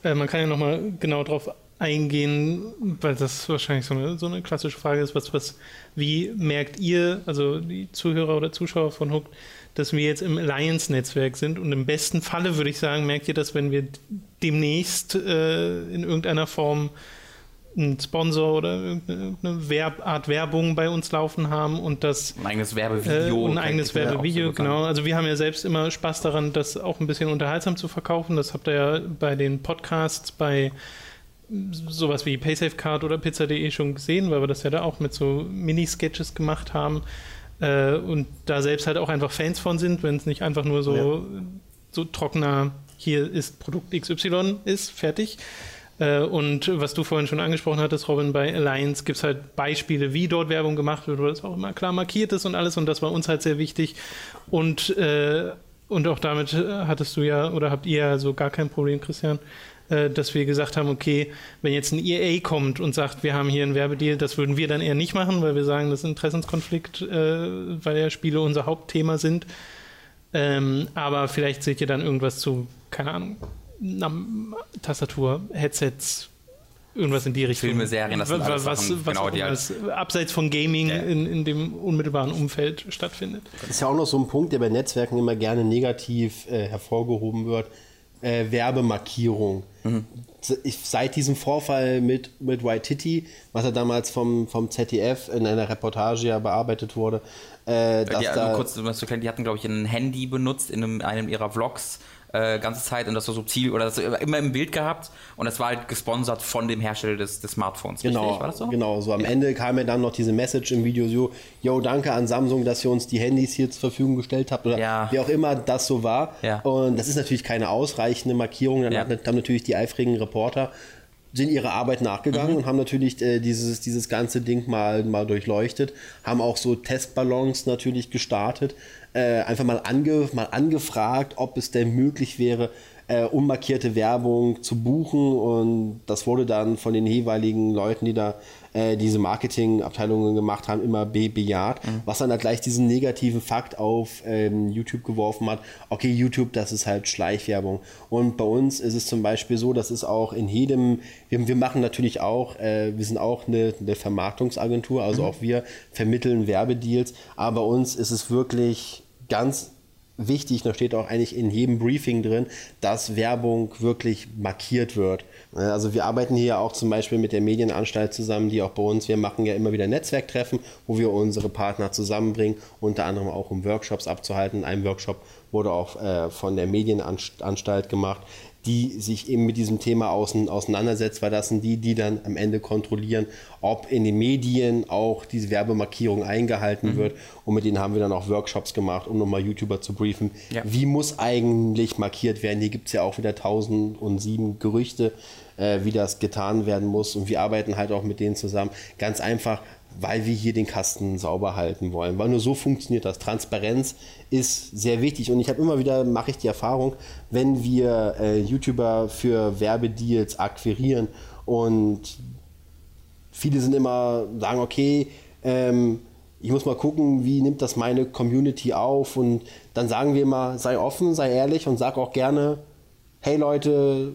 Äh, man kann ja nochmal genau darauf eingehen, weil das wahrscheinlich so eine, so eine klassische Frage ist, was, was, wie merkt ihr, also die Zuhörer oder Zuschauer von Hooked, dass wir jetzt im Alliance-Netzwerk sind und im besten Falle würde ich sagen, merkt ihr das, wenn wir demnächst äh, in irgendeiner Form einen Sponsor oder irgendeine Werb Art Werbung bei uns laufen haben und das ein eigenes Werbevideo. Äh, ein eigenes Werbevideo, genau. Also wir haben ja selbst immer Spaß daran, das auch ein bisschen unterhaltsam zu verkaufen. Das habt ihr ja bei den Podcasts, bei sowas wie PaySafeCard oder Pizza.de schon gesehen, weil wir das ja da auch mit so Mini-Sketches gemacht haben äh, und da selbst halt auch einfach Fans von sind, wenn es nicht einfach nur so, ja. so trockener, hier ist Produkt XY ist, fertig. Äh, und was du vorhin schon angesprochen hattest, Robin, bei Alliance gibt es halt Beispiele, wie dort Werbung gemacht wird, wo das auch immer klar markiert ist und alles und das war uns halt sehr wichtig. Und, äh, und auch damit hattest du ja oder habt ihr ja so gar kein Problem, Christian, äh, dass wir gesagt haben, okay, wenn jetzt ein EA kommt und sagt, wir haben hier einen Werbedeal, das würden wir dann eher nicht machen, weil wir sagen, das ist ein Interessenskonflikt, äh, weil ja Spiele unser Hauptthema sind. Ähm, aber vielleicht seht ihr dann irgendwas zu, keine Ahnung, Tastatur, Headsets, irgendwas in die Richtung. Filme, Serien, das sind was, was, was genau, die halt abseits von Gaming ja. in, in dem unmittelbaren Umfeld stattfindet. Das ist ja auch noch so ein Punkt, der bei Netzwerken immer gerne negativ äh, hervorgehoben wird äh, Werbemarkierung. Mhm. Seit diesem Vorfall mit, mit White Titty, was ja damals vom, vom ZDF in einer Reportage ja bearbeitet wurde, äh, dass die, da, kurz, die hatten, glaube ich, ein Handy benutzt in einem, einem ihrer Vlogs äh, ganze Zeit und das so subtil oder das immer im Bild gehabt und das war halt gesponsert von dem Hersteller des, des Smartphones. Genau, richtig? War das so? genau. So am ja. Ende kam ja dann noch diese Message im Video so, yo, danke an Samsung, dass ihr uns die Handys hier zur Verfügung gestellt habt oder ja. wie auch immer das so war. Ja. Und das ist natürlich keine ausreichende Markierung. Dann haben natürlich die eifrigen Reporter sind ihrer Arbeit nachgegangen mhm. und haben natürlich äh, dieses, dieses ganze Ding mal, mal durchleuchtet, haben auch so Testballons natürlich gestartet, äh, einfach mal, ange, mal angefragt, ob es denn möglich wäre, äh, unmarkierte Werbung zu buchen und das wurde dann von den jeweiligen Leuten, die da äh, diese Marketingabteilungen gemacht haben, immer be bejaht, mhm. was dann halt gleich diesen negativen Fakt auf ähm, YouTube geworfen hat. Okay, YouTube, das ist halt Schleichwerbung. Und bei uns ist es zum Beispiel so, das ist auch in jedem, wir, wir machen natürlich auch, äh, wir sind auch eine, eine Vermarktungsagentur, also mhm. auch wir vermitteln Werbedeals, aber bei uns ist es wirklich ganz wichtig, da steht auch eigentlich in jedem Briefing drin, dass Werbung wirklich markiert wird. Also wir arbeiten hier auch zum Beispiel mit der Medienanstalt zusammen, die auch bei uns, wir machen ja immer wieder Netzwerktreffen, wo wir unsere Partner zusammenbringen, unter anderem auch um Workshops abzuhalten. Ein Workshop wurde auch äh, von der Medienanstalt gemacht, die sich eben mit diesem Thema außen, auseinandersetzt, weil das sind die, die dann am Ende kontrollieren, ob in den Medien auch diese Werbemarkierung eingehalten mhm. wird. Und mit denen haben wir dann auch Workshops gemacht, um nochmal YouTuber zu briefen. Ja. Wie muss eigentlich markiert werden? Hier gibt es ja auch wieder 1007 Gerüchte, äh, wie das getan werden muss. Und wir arbeiten halt auch mit denen zusammen. Ganz einfach, weil wir hier den Kasten sauber halten wollen. Weil nur so funktioniert das. Transparenz ist sehr wichtig. Und ich habe immer wieder, mache ich die Erfahrung, wenn wir äh, YouTuber für Werbedeals akquirieren und viele sind immer, sagen, okay, ähm, ich muss mal gucken, wie nimmt das meine Community auf und dann sagen wir immer, sei offen, sei ehrlich und sag auch gerne, hey Leute,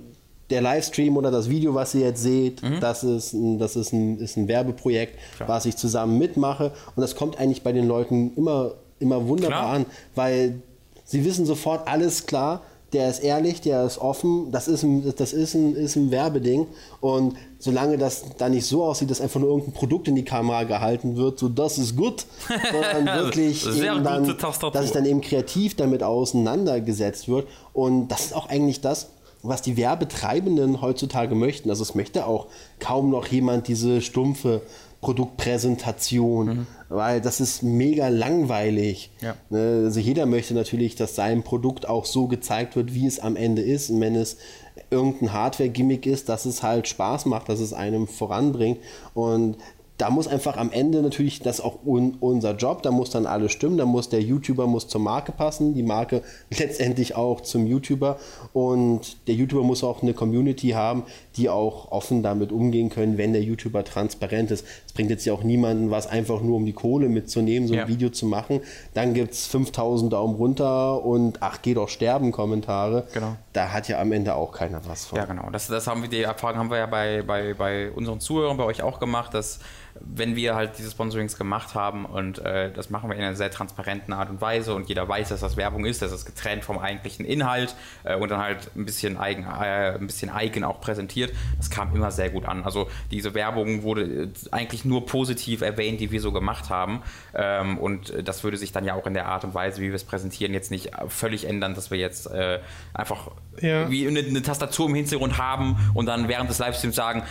der Livestream oder das Video, was ihr jetzt seht, mhm. das, ist ein, das ist ein, ist ein Werbeprojekt, Klar. was ich zusammen mitmache. Und das kommt eigentlich bei den Leuten immer, immer wunderbar Klar. an, weil sie wissen sofort, alles klar, der ist ehrlich, der ist offen, das ist ein, das ist ein, ist ein Werbeding. Und solange das da nicht so aussieht, dass einfach nur irgendein Produkt in die Kamera gehalten wird, so das ist gut, *laughs* sondern wirklich dann, dass sich dann eben kreativ damit auseinandergesetzt wird. Und das ist auch eigentlich das, was die Werbetreibenden heutzutage möchten. Also es möchte auch kaum noch jemand diese stumpfe Produktpräsentation, mhm. weil das ist mega langweilig. Ja. Ne, also jeder möchte natürlich, dass sein Produkt auch so gezeigt wird, wie es am Ende ist. Und wenn es irgendein Hardware-Gimmick ist, dass es halt Spaß macht, dass es einem voranbringt. Und da muss einfach am Ende natürlich das auch un, unser Job, da muss dann alles stimmen, da muss der YouTuber muss zur Marke passen, die Marke *laughs* letztendlich auch zum YouTuber und der YouTuber muss auch eine Community haben, die auch offen damit umgehen können, wenn der YouTuber transparent ist. Es bringt jetzt ja auch niemanden was einfach nur um die Kohle mitzunehmen, so ein ja. Video zu machen. Dann gibt es 5000 Daumen runter und ach, geh doch sterben Kommentare. Genau. Da hat ja am Ende auch keiner was von. Ja, genau. Das, das haben wir, die Erfahrung haben wir ja bei, bei, bei unseren Zuhörern, bei euch auch gemacht, dass wenn wir halt diese Sponsorings gemacht haben und äh, das machen wir in einer sehr transparenten Art und Weise und jeder weiß, dass das Werbung ist, dass es getrennt vom eigentlichen Inhalt äh, und dann halt ein bisschen eigen, äh, ein bisschen eigen auch präsentiert, das kam immer sehr gut an. Also diese Werbung wurde äh, eigentlich nur positiv erwähnt, die wir so gemacht haben ähm, und das würde sich dann ja auch in der Art und Weise, wie wir es präsentieren, jetzt nicht völlig ändern, dass wir jetzt äh, einfach ja. wie eine, eine Tastatur im Hintergrund haben und dann während des Livestreams sagen,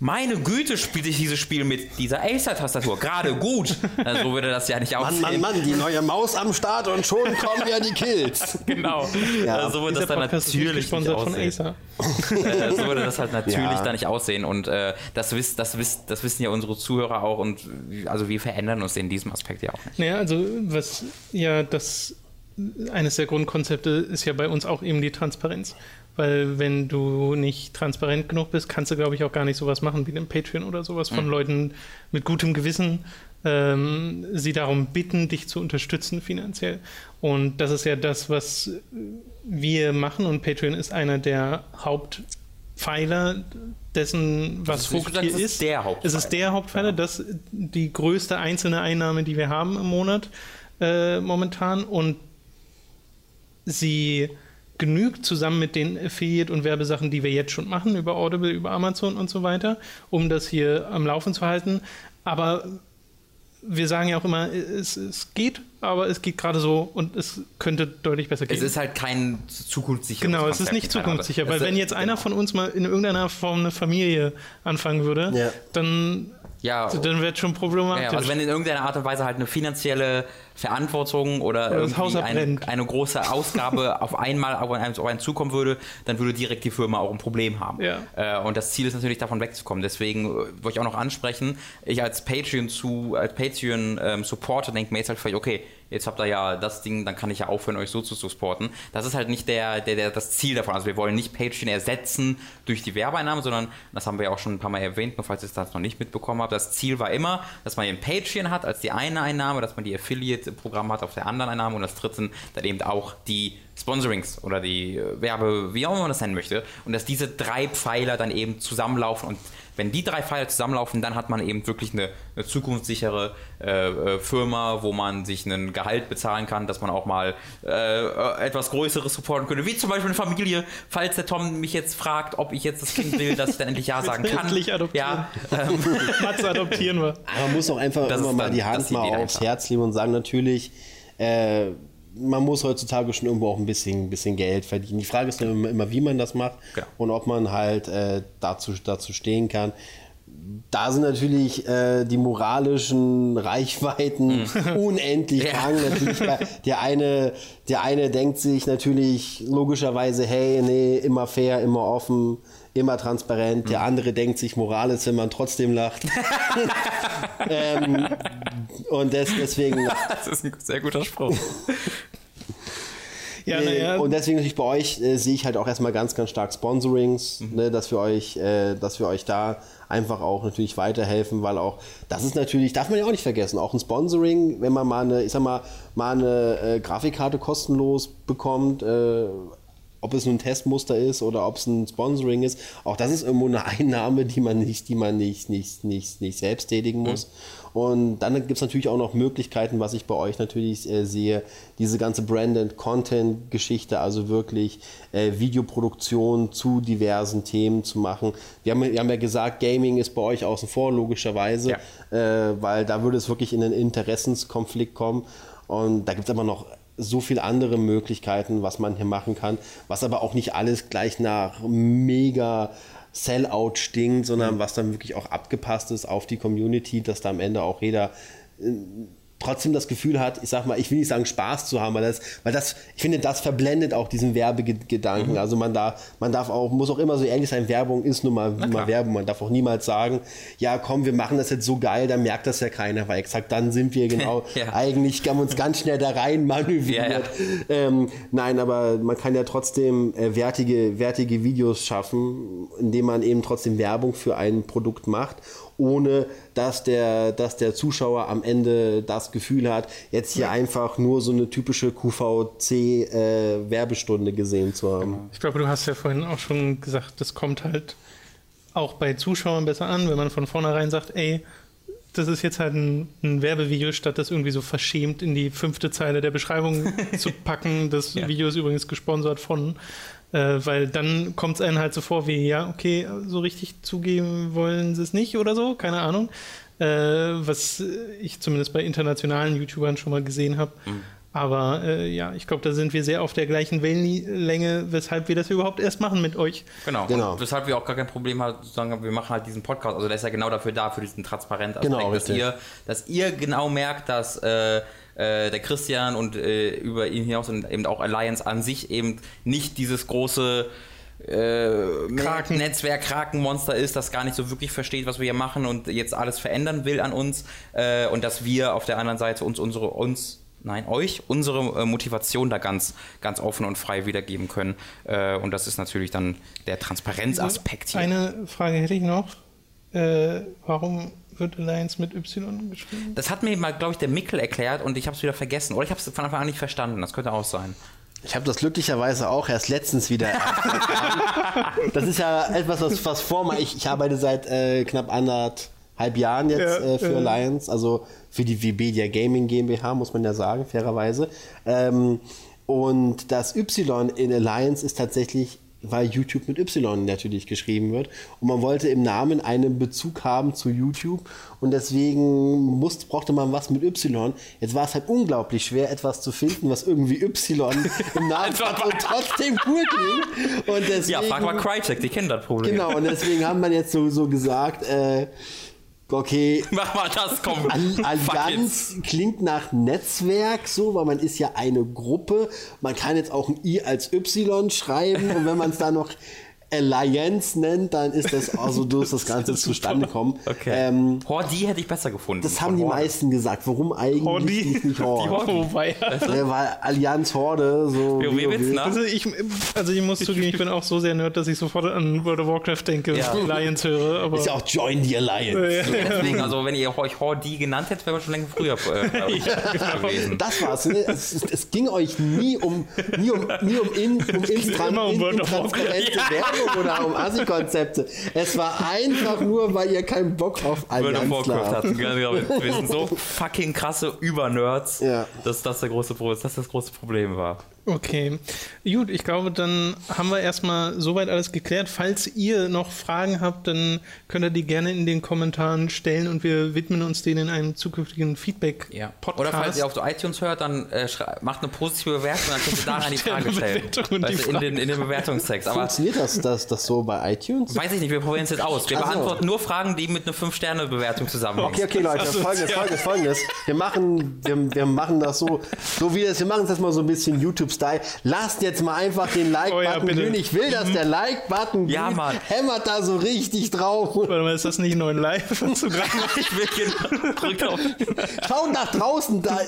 meine Güte, spiele ich dieses Spiel mit dieser Acer-Tastatur gerade gut. Also, so würde das ja nicht aussehen. Mann, Mann, Mann, die neue Maus am Start und schon kommen ja die Kills. *laughs* genau. Ja. Also, so würde das dann natürlich nicht aussehen. Äh, so würde das halt natürlich ja. da nicht aussehen. Und äh, das, wiss, das, wiss, das wissen ja unsere Zuhörer auch. Und also wir verändern uns in diesem Aspekt ja auch nicht. Naja, also was ja das eines der Grundkonzepte ist ja bei uns auch eben die Transparenz. Weil wenn du nicht transparent genug bist, kannst du, glaube ich, auch gar nicht sowas machen wie den Patreon oder sowas von mhm. Leuten mit gutem Gewissen, ähm, sie darum bitten, dich zu unterstützen finanziell. Und das ist ja das, was wir machen und Patreon ist einer der Hauptpfeiler dessen, was Vogt hier ist. ist. Der Hauptpfeiler. Es ist der Hauptpfeiler, ja. das die größte einzelne Einnahme, die wir haben im Monat äh, momentan und sie genügt, zusammen mit den Affiliate- und Werbesachen, die wir jetzt schon machen, über Audible, über Amazon und so weiter, um das hier am Laufen zu halten. Aber wir sagen ja auch immer, es, es geht, aber es geht gerade so und es könnte deutlich besser gehen. Es ist halt kein zukunftssicher. Genau, es ist nicht zukunftssicher, weil wenn jetzt einer genau. von uns mal in irgendeiner Form eine Familie anfangen würde, ja. dann ja, dann wird schon problematisch. Ja, also wenn in irgendeiner Art und Weise halt eine finanzielle Verantwortung oder, irgendwie eine, eine, große Ausgabe *laughs* auf einmal auf einen, auf einen, zukommen würde, dann würde direkt die Firma auch ein Problem haben. Ja. Äh, und das Ziel ist natürlich davon wegzukommen. Deswegen äh, wollte ich auch noch ansprechen, ich als Patreon zu als Patreon ähm, Supporter denke mir jetzt halt vielleicht, okay, jetzt habt ihr ja das Ding, dann kann ich ja aufhören, euch so zu supporten. Das ist halt nicht der, der, der, das Ziel davon. Also wir wollen nicht Patreon ersetzen durch die Werbeeinnahmen, sondern, das haben wir ja auch schon ein paar Mal erwähnt, nur falls ihr das noch nicht mitbekommen habt, das Ziel war immer, dass man den Patreon hat als die eine Einnahme, dass man die Affiliate-Programme hat auf der anderen Einnahme und das dritte dann eben auch die Sponsorings oder die Werbe, wie auch immer man das nennen möchte. Und dass diese drei Pfeiler dann eben zusammenlaufen und wenn die drei Pfeile zusammenlaufen, dann hat man eben wirklich eine, eine zukunftssichere äh, äh, Firma, wo man sich einen Gehalt bezahlen kann, dass man auch mal äh, etwas Größeres supporten könnte, wie zum Beispiel eine Familie, falls der Tom mich jetzt fragt, ob ich jetzt das Kind will, dass ich dann endlich Ja *laughs* sagen kann. endlich adoptieren. Ja, *laughs* ähm, Matze adoptieren wir. Aber man muss auch einfach immer mal die Hand mal aufs Herz legen und sagen, natürlich, äh, man muss heutzutage schon irgendwo auch ein bisschen, bisschen Geld verdienen. Die Frage ist nur immer, immer wie man das macht Genau. und ob man halt äh, dazu, dazu stehen kann. Da sind natürlich äh, die moralischen Reichweiten *laughs* unendlich Ja. lang. Natürlich der, eine, der eine denkt sich natürlich logischerweise, hey, nee, immer fair, immer offen, immer transparent. Der andere denkt sich, Moral ist, wenn man trotzdem lacht. *laughs* ähm, und des, deswegen *laughs* Das ist ein sehr guter Spruch. *laughs* Ja, äh, naja. Und deswegen natürlich bei euch äh, sehe ich halt auch erstmal ganz, ganz stark Sponsorings, Mhm. ne, dass wir euch, äh, dass wir euch da einfach auch natürlich weiterhelfen, weil auch, das ist natürlich, darf man ja auch nicht vergessen, auch ein Sponsoring, wenn man mal eine, ich sag mal, mal eine äh, Grafikkarte kostenlos bekommt, äh, ob es nun ein Testmuster ist oder ob es ein Sponsoring ist, auch das ist irgendwo eine Einnahme, die man nicht, die man nicht, nicht, nicht, nicht selbst tätigen muss. Und dann gibt es natürlich auch noch Möglichkeiten, was ich bei euch natürlich äh, sehe, diese ganze Brand and Content Geschichte, also wirklich äh, Videoproduktion zu diversen Themen zu machen. Wir haben, wir haben ja gesagt, Gaming ist bei euch außen vor, logischerweise, äh, weil da würde es wirklich in einen Interessenskonflikt kommen. Und da gibt es aber noch so viele andere Möglichkeiten, was man hier machen kann, was aber auch nicht alles gleich nach mega Sellout stinkt, sondern was dann wirklich auch abgepasst ist auf die Community, dass da am Ende auch jeder äh, trotzdem das Gefühl hat, ich sag mal, ich will nicht sagen Spaß zu haben, weil das, weil das, ich finde, das verblendet auch diesen Werbegedanken. Also man darf, man darf auch, muss auch immer so ehrlich sein, Werbung ist nun mal, nun mal Werbung. Man darf auch niemals sagen, ja komm, wir machen das jetzt so geil, dann merkt das ja keiner, weil exakt dann sind wir genau *laughs* Ja. eigentlich haben wir uns ganz schnell da rein manövriert. Ja, ja. Ähm, nein, aber man kann ja trotzdem äh, wertige, wertige Videos schaffen, indem man eben trotzdem Werbung für ein Produkt macht, ohne dass der, dass der Zuschauer am Ende das Gefühl hat, jetzt hier einfach nur so eine typische QVC-Werbestunde gesehen zu haben. Ich glaube, du hast ja vorhin auch schon gesagt, das kommt halt auch bei Zuschauern besser an, wenn man von vornherein sagt, ey, das ist jetzt halt ein, ein Werbevideo, statt das irgendwie so verschämt in die fünfte Zeile der Beschreibung *laughs* zu packen. Das Ja. Video ist übrigens gesponsert von, äh, weil dann kommt es einem halt so vor wie, ja, okay, so richtig zugeben wollen sie es nicht oder so, keine Ahnung. Äh, was ich zumindest bei internationalen YouTubern schon mal gesehen habe. Aber äh, ja, ich glaube, da sind wir sehr auf der gleichen Wellenlänge, weshalb wir das überhaupt erst machen mit euch. Genau. Genau. Und weshalb wir auch gar kein Problem haben, zu sagen, wir machen halt diesen Podcast. Also der ist ja genau dafür da, für diesen transparenten Aspekt, Genau, dass, ihr, dass ihr genau merkt, dass äh, äh, der Christian und äh, über ihn hinaus und eben auch Alliance an sich eben nicht dieses große äh, Kraken. Netzwerk Krakenmonster ist, das gar nicht so wirklich versteht, was wir hier machen und jetzt alles verändern will an uns äh, und dass wir auf der anderen Seite uns unsere uns Nein, euch unsere äh, Motivation da ganz, ganz offen und frei wiedergeben können. Äh, und das ist natürlich dann der Transparenzaspekt hier. Eine Frage hätte ich noch. Äh, warum wird Alliance mit Y geschrieben? Das hat mir mal, glaube ich, der Mickel erklärt und ich habe es wieder vergessen. Oder ich habe es von Anfang an nicht verstanden. Das könnte auch sein. Ich habe das glücklicherweise auch erst letztens wieder erfahren. *laughs* Das ist ja etwas, was, was vor mir. Ich, ich arbeite seit äh, knapp anderthalb Jahren jetzt Ja, äh, für ja. Alliance, also für die Webedia Gaming GmbH, muss man ja sagen, fairerweise. Ähm, und das Y in Alliance ist tatsächlich weil YouTube mit Y natürlich geschrieben wird. Und man wollte im Namen einen Bezug haben zu YouTube und deswegen musste, brauchte man was mit Y. Jetzt war es halt unglaublich schwer, etwas zu finden, was irgendwie Y im Namen *laughs* hat und trotzdem cool klingt. Und deswegen, Ja, frag mal Crytek, die kennen das Problem. Genau, und deswegen haben man jetzt so, so gesagt, äh, okay, *laughs* Mach mal das, komm. Al- Allianz klingt nach Netzwerk so, weil man ist ja eine Gruppe. Man kann jetzt auch ein I als Y schreiben und wenn man es dann noch Alliance nennt, dann ist das also durch das *laughs* Ganze zustande kommen. Okay. Ähm, Hordi hätte ich besser gefunden. das haben die Horde. meisten gesagt. Warum eigentlich Hordi. nicht, nicht Horde? Oh, weia. Ja, weil Allianz Horde so. WoW Witz, ne? Also ich, also ich muss zugeben, ich bin auch so sehr nerd, dass ich sofort an World of Warcraft denke, Ja. wenn *laughs* ich Alliance höre. Aber Ist ja auch Join the Alliance. So, deswegen, also wenn ihr euch Hordi genannt hättet, wäre man schon länger früher äh, *laughs* glaub ich, gewesen. Das war's. Ne? Es, es, es ging euch nie um, nie um, nie um, in, um immer um World of intransparente Werbung oder um Assi-Konzepte. Es war einfach nur, weil ihr keinen Bock auf Allianz hatten. Genau, Wir sind so *laughs* fucking krasse Übernerds, Ja. dass das der große Pro dass das, das große Problem war. Okay, gut, ich glaube, dann haben wir erstmal soweit alles geklärt. Falls ihr noch Fragen habt, dann könnt ihr die gerne in den Kommentaren stellen und wir widmen uns denen in einem zukünftigen Feedback-Podcast. Oder falls ihr auf iTunes hört, dann äh, macht eine positive Bewertung, dann könnt ihr daran die *laughs* Frage stellen. Und die Weißt du, in, den, in den Bewertungstext. Aber Funktioniert das, das, das so bei iTunes? weiß ich nicht, wir probieren es jetzt aus. Wir Ach so. beantworten nur Fragen, die mit einer 5-Sterne-Bewertung zusammenhängen. Okay, okay, Leute, Also, folgendes, ja. folgendes, folgendes. Wir machen, wir, wir machen das so, so wie es, wir machen es jetzt mal so ein bisschen YouTube-Style. Lasst jetzt mal einfach den *laughs* Oh ja, Like-Button bitte. glühen. Ich will, dass der Like-Button Ja. Mann. Hämmert da so richtig drauf. Warte mal, ist das nicht live, *laughs* was du gerade Ich will genau drückt auf. Schaut nach draußen, da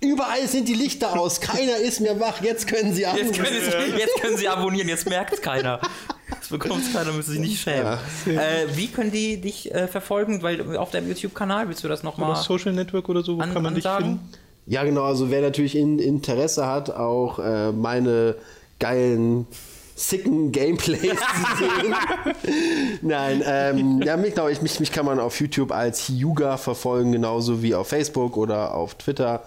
überall sind die Lichter aus. Keiner ist mehr wach. Jetzt können sie Jetzt anrufen. können, Sie, jetzt können Sie abonnieren, jetzt merkt es keiner. Das bekommt keiner, müssen sich nicht schämen. Äh, wie können die dich äh, verfolgen? Weil auf deinem YouTube-Kanal willst du das Oder nochmal Social Network oder so, wo an, kann man dich ansagen? finden? Ja, genau. Also wer natürlich in, Interesse hat, auch äh, meine geilen sicken Gameplays zu *laughs* sehen. Nein, ähm, ja, mich, genau, ich, mich, mich kann man auf YouTube als Hyuga verfolgen, genauso wie auf Facebook oder auf Twitter.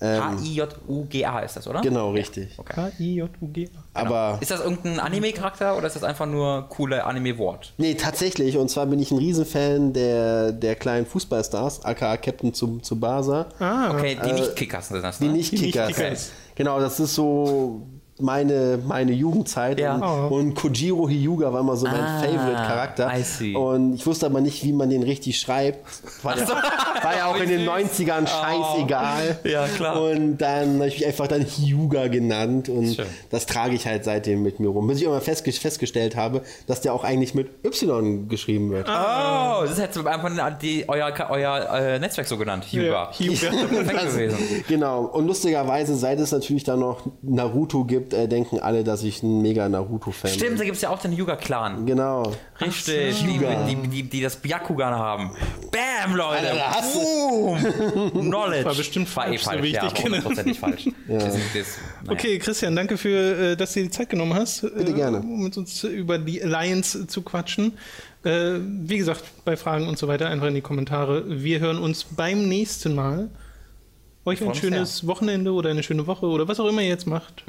Ähm, H-I-J-U-G-A ist das, oder? genau, richtig. K-I-J-U-G. Aber Ist das irgendein Anime-Charakter oder ist das einfach nur coole Anime-Wort? nee, tatsächlich. Und zwar bin ich ein Riesenfan der, der kleinen Fußballstars, aka Captain Tsub- Tsubasa. Ah, Okay, die nicht Kickers sind das, Die ne? Nicht-Kickers. Nicht-Kickers. Genau, das ist so meine, meine Jugendzeit. Ja. Und, Oh. und Kojiro Hyuga war immer so mein Ah, Favorite-Charakter. Und ich wusste aber nicht, wie man den richtig schreibt. War, ja, war ja auch in den *laughs* 90ern scheißegal. Oh. Ja, klar. Und dann habe ich mich einfach dann Hyuga genannt. Und Schön. das trage ich halt seitdem mit mir rum. Bis ich immer festge festgestellt habe, dass der auch eigentlich mit Y geschrieben wird. Oh, das ist jetzt einfach die, euer, euer äh, Netzwerk so genannt, Hyuga. Ja, Hyuga. Perfekt *laughs* gewesen. Genau. Und lustigerweise, seit es natürlich dann noch Naruto gibt, äh, denken alle, dass ich ein mega Naruto-Fan bin. Stimmt, da gibt es ja auch den Hyuga-Clan. Genau. Richtig, die, die, die, die das Byakugan haben. Bam, Leute! Alter, Boom! *laughs* Knowledge. War bestimmt War eh falsch, so ja, hundertprozentig falsch. *laughs* Das, das, naja. Okay, Christian, danke für, äh, dass du dir die Zeit genommen hast, Bitte äh, gerne. um mit uns über die Alliance zu quatschen. Äh, Wie gesagt, bei Fragen und so weiter einfach in die Kommentare. Wir hören uns beim nächsten Mal. Euch ein schönes Wochenende oder eine schöne Woche oder was auch immer ihr jetzt macht.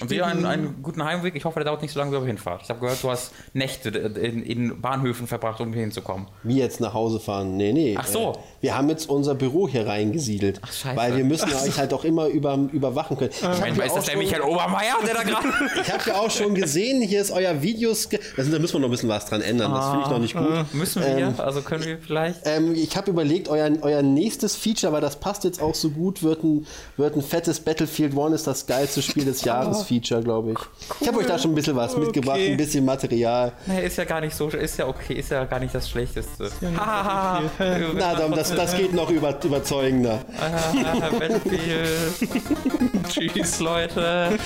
Und dir einen, einen guten Heimweg. Ich hoffe, der dauert nicht so lange, wie ihr hinfahrt. Ich habe gehört, du hast Nächte in, in Bahnhöfen verbracht, um hier hinzukommen. Wie jetzt nach Hause fahren? Nee, nee. Ach so. Äh, wir haben jetzt unser Büro hier reingesiedelt. Ach, scheiße. Weil wir müssen euch halt auch immer über, überwachen können. Ich habe Moment, ist das der Michael Obermeier, der da gerade... *laughs* ich hab ja auch schon gesehen, hier ist euer Videos. Da sind- da müssen wir noch ein bisschen was dran ändern. Das finde ich noch nicht gut. Müssen wir? also können wir vielleicht... Ähm, ich habe überlegt, euer, euer nächstes Feature, weil das passt jetzt auch so gut, wird ein, wird ein fettes Battlefield One ist das geilste Spiel des *laughs* Jahres Feature, glaube ich. Ich habe euch da schon ein bisschen was mitgebracht, ein bisschen Material. Nee, ist ja gar nicht so, ist ja okay, ist ja gar nicht das Schlechteste. nicht Hahaha. *laughs* Na, dann, das, das geht noch über, überzeugender. Ah. *laughs* Tschüss, Leute.